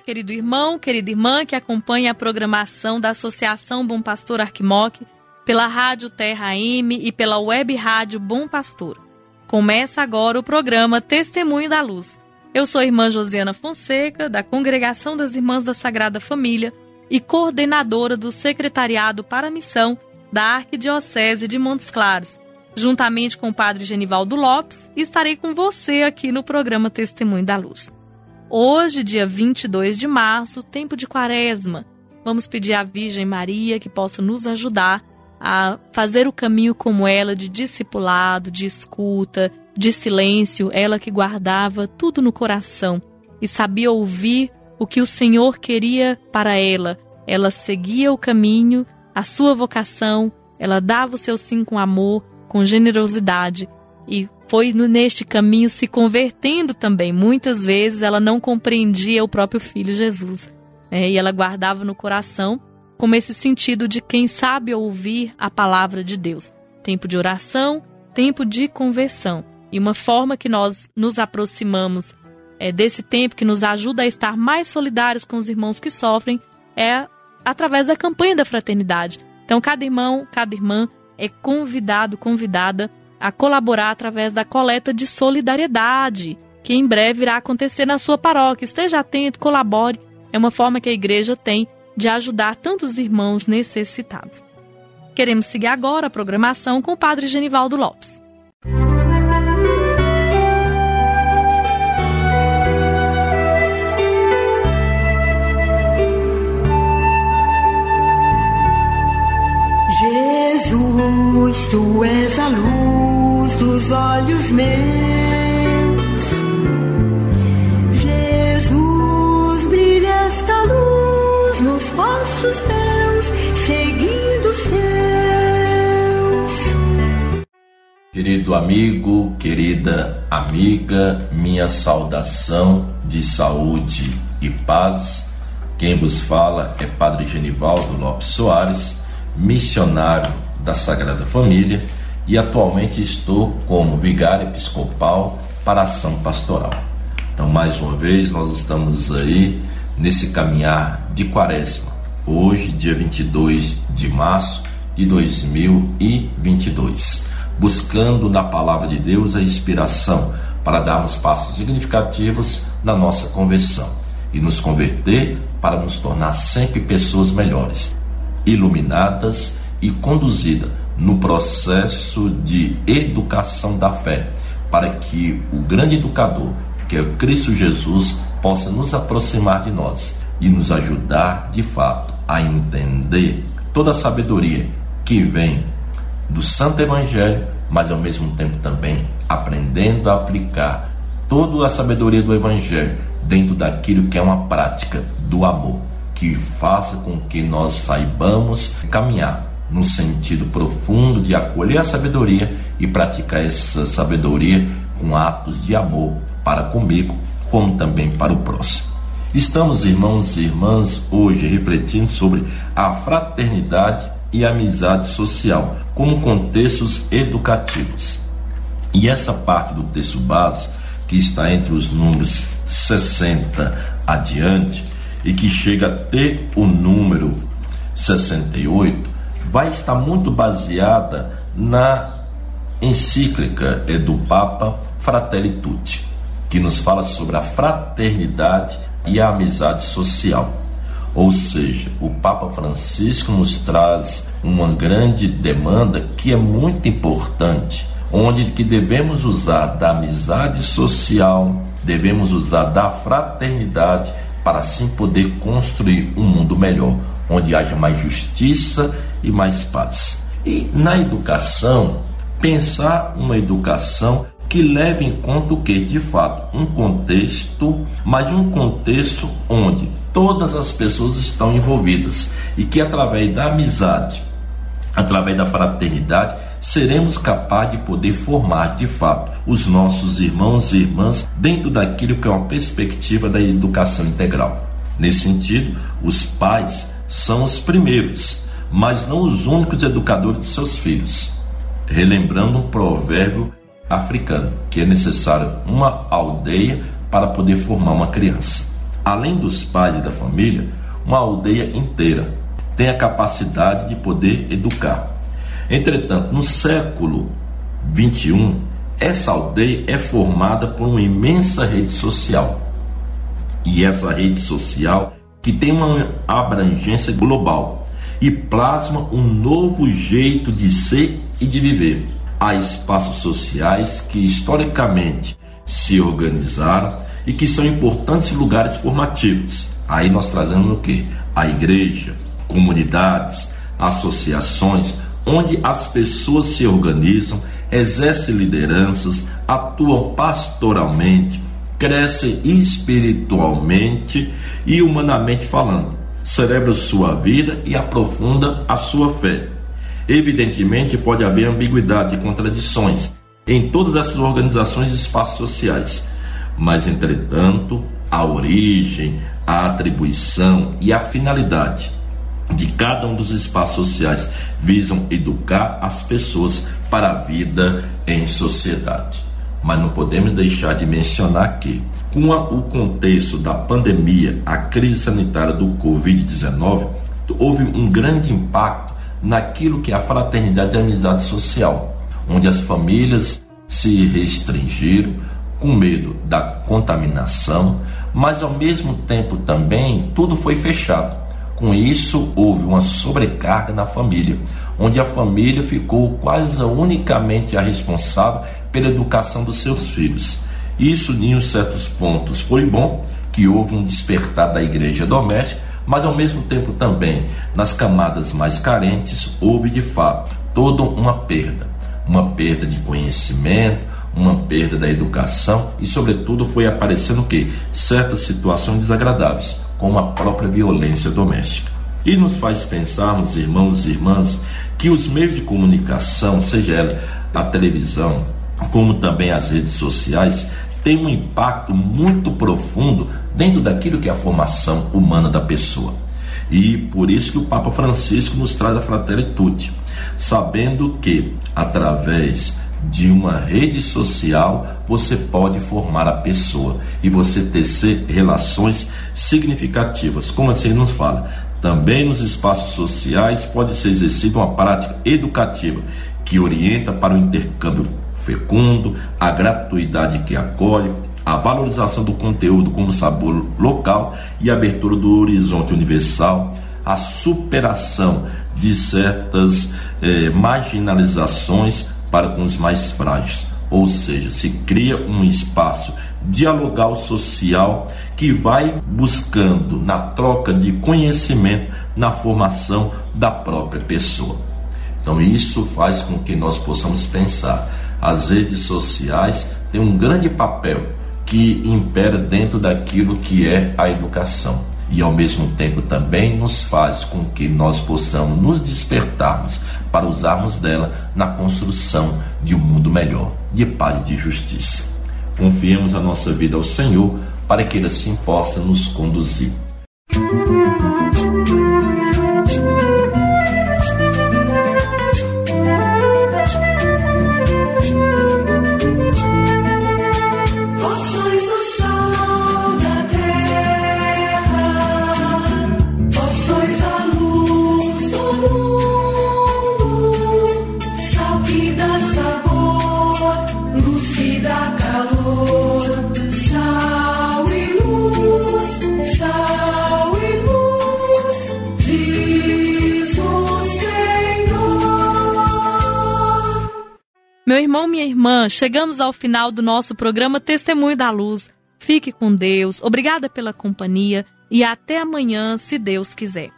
Querido irmão, querida irmã que acompanha a programação da Associação Bom Pastor Arquimoc pela Rádio Terra M e pela Web Rádio Bom Pastor. Começa agora o programa Testemunho da Luz. Eu sou a irmã Josiana Fonseca, da Congregação das Irmãs da Sagrada Família e coordenadora do Secretariado para a Missão da Arquidiocese de Montes Claros. Juntamente com o Padre Genivaldo Lopes, estarei com você aqui no programa Testemunho da Luz. Hoje, dia 22 de março, tempo de quaresma. Vamos pedir à Virgem Maria que possa nos ajudar a fazer o caminho como ela, de discipulado, de escuta, de silêncio, ela que guardava tudo no coração e sabia ouvir o que o Senhor queria para ela. Ela seguia o caminho, a sua vocação, ela dava o seu sim com amor, com generosidade e foi neste caminho se convertendo também. Muitas vezes ela não compreendia o próprio filho Jesus. né? e ela guardava no coração como esse sentido de quem sabe ouvir a palavra de Deus. Tempo de oração, tempo de conversão. E uma forma que nós nos aproximamos é, desse tempo que nos ajuda a estar mais solidários com os irmãos que sofrem é através da campanha da fraternidade. Então, cada irmão, cada irmã é convidado, convidada a colaborar através da coleta de solidariedade, que em breve irá acontecer na sua paróquia. Esteja atento, colabore. É uma forma que a igreja tem de ajudar tantos irmãos necessitados. Queremos seguir agora a programação com o Padre Genivaldo Lopes. Olhos meus. Jesus, brilha esta luz nos passos teus, seguindo os teus. Querido amigo, querida amiga, minha saudação de saúde e paz. Quem vos fala é Padre Genivaldo Lopes Soares, missionário da Sagrada Família e atualmente estou como vigário episcopal para ação pastoral. Então, mais uma vez, nós estamos aí nesse caminhar de quaresma. Hoje, dia 22 de março de 2022, buscando na palavra de Deus a inspiração para darmos passos significativos na nossa conversão e nos converter para nos tornar sempre pessoas melhores, iluminadas e conduzidas no processo de educação da fé, para que o grande educador, que é o Cristo Jesus, possa nos aproximar de nós e nos ajudar de fato a entender toda a sabedoria que vem do Santo Evangelho, mas ao mesmo tempo também aprendendo a aplicar toda a sabedoria do Evangelho dentro daquilo que é uma prática do amor, que faça com que nós saibamos caminhar no sentido profundo de acolher a sabedoria e praticar essa sabedoria com atos de amor para comigo, como também para o próximo. Estamos, irmãos e irmãs, hoje refletindo sobre a fraternidade e amizade social como contextos educativos. E essa parte do texto base, que está entre os números 60 adiante e que chega a ter o número 68, vai estar muito baseada na encíclica é do Papa Fratelli Tutti. que nos fala sobre a fraternidade e a amizade social. Ou seja, o Papa Francisco nos traz uma grande demanda que é muito importante, onde que devemos usar da amizade social, devemos usar da fraternidade para assim poder construir um mundo melhor, onde haja mais justiça e mais paz. E na educação, pensar uma educação que leve em conta o que, de fato, um contexto, mas um contexto onde todas as pessoas estão envolvidas e que através da amizade, através da fraternidade, seremos capazes de poder formar de fato os nossos irmãos e irmãs dentro daquilo que é uma perspectiva da educação integral. Nesse sentido, os pais são os primeiros, mas não os únicos educadores de seus filhos. Relembrando um provérbio africano, que é necessário uma aldeia para poder formar uma criança. Além dos pais e da família, uma aldeia inteira tem a capacidade de poder educar. Entretanto, no século 21, essa aldeia é formada por uma imensa rede social. E essa rede social que tem uma abrangência global e plasma um novo jeito de ser e de viver há espaços sociais que historicamente se organizaram e que são importantes lugares formativos. Aí nós trazemos o que? A igreja, comunidades, associações, onde as pessoas se organizam, exercem lideranças, atuam pastoralmente, crescem espiritualmente e humanamente falando, celebram sua vida e aprofundam a sua fé. Evidentemente, pode haver ambiguidade e contradições em todas essas organizações e espaços sociais, mas, entretanto, a origem, a atribuição e a finalidade de cada um dos espaços sociais visam educar as pessoas para a vida em sociedade. Mas não podemos deixar de mencionar que, com o contexto da pandemia, a crise sanitária do Covid-19, houve um grande impacto naquilo que é a fraternidade e a amizade social, onde as famílias se restringiram com medo da contaminação, mas ao mesmo tempo também tudo foi fechado. Com isso, houve uma sobrecarga na família, onde a família ficou quase unicamente a responsável pela educação dos seus filhos. Isso, em certos pontos, foi bom, que houve um despertar da igreja doméstica, mas ao mesmo tempo também nas camadas mais carentes houve de fato toda uma perda, uma perda de conhecimento, uma perda da educação e sobretudo foi aparecendo o que certas situações desagradáveis, como a própria violência doméstica. E nos faz pensarmos, irmãos e irmãs, que os meios de comunicação, seja ela a televisão, como também as redes sociais, tem um impacto muito profundo dentro daquilo que é a formação humana da pessoa. E por isso que o Papa Francisco nos traz a Fratelli Tutti, sabendo que através de uma rede social você pode formar a pessoa e você tecer relações significativas. Como assim nos fala? Também nos espaços sociais pode ser exercida uma prática educativa que orienta para o intercâmbio fecundo, a gratuidade que acolhe, a valorização do conteúdo como sabor local e a abertura do horizonte universal, a superação de certas eh, marginalizações para com os mais frágeis. Ou seja, se cria um espaço dialogal social que vai buscando na troca de conhecimento, na formação da própria pessoa. Então, isso faz com que nós possamos pensar as redes sociais têm um grande papel que impera dentro daquilo que é a educação e ao mesmo tempo também nos faz com que nós possamos nos despertarmos para usarmos dela na construção de um mundo melhor, de paz e de justiça. Confiemos a nossa vida ao Senhor para que Ele assim possa nos conduzir. Irmão, minha irmã, chegamos ao final do nosso programa Testemunho da Luz. Fique com Deus, obrigada pela companhia e até amanhã, se Deus quiser.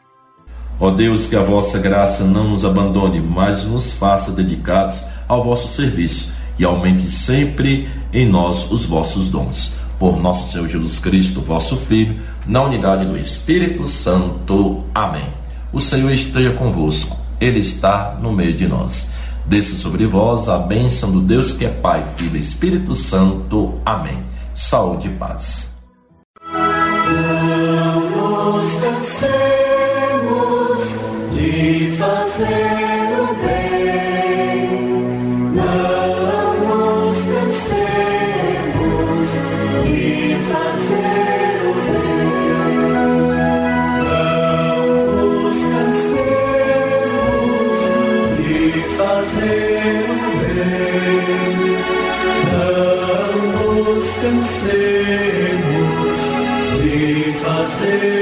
Ó Deus, que a vossa graça não nos abandone, mas nos faça dedicados ao vosso serviço e aumente sempre em nós os vossos dons. Por nosso Senhor Jesus Cristo, vosso Filho, na unidade do Espírito Santo. Amém. O Senhor esteja convosco, Ele está no meio de nós. Desça sobre vós a bênção do Deus que é Pai, Filho e Espírito Santo. Amém. Saúde e paz. descansemos e fazer.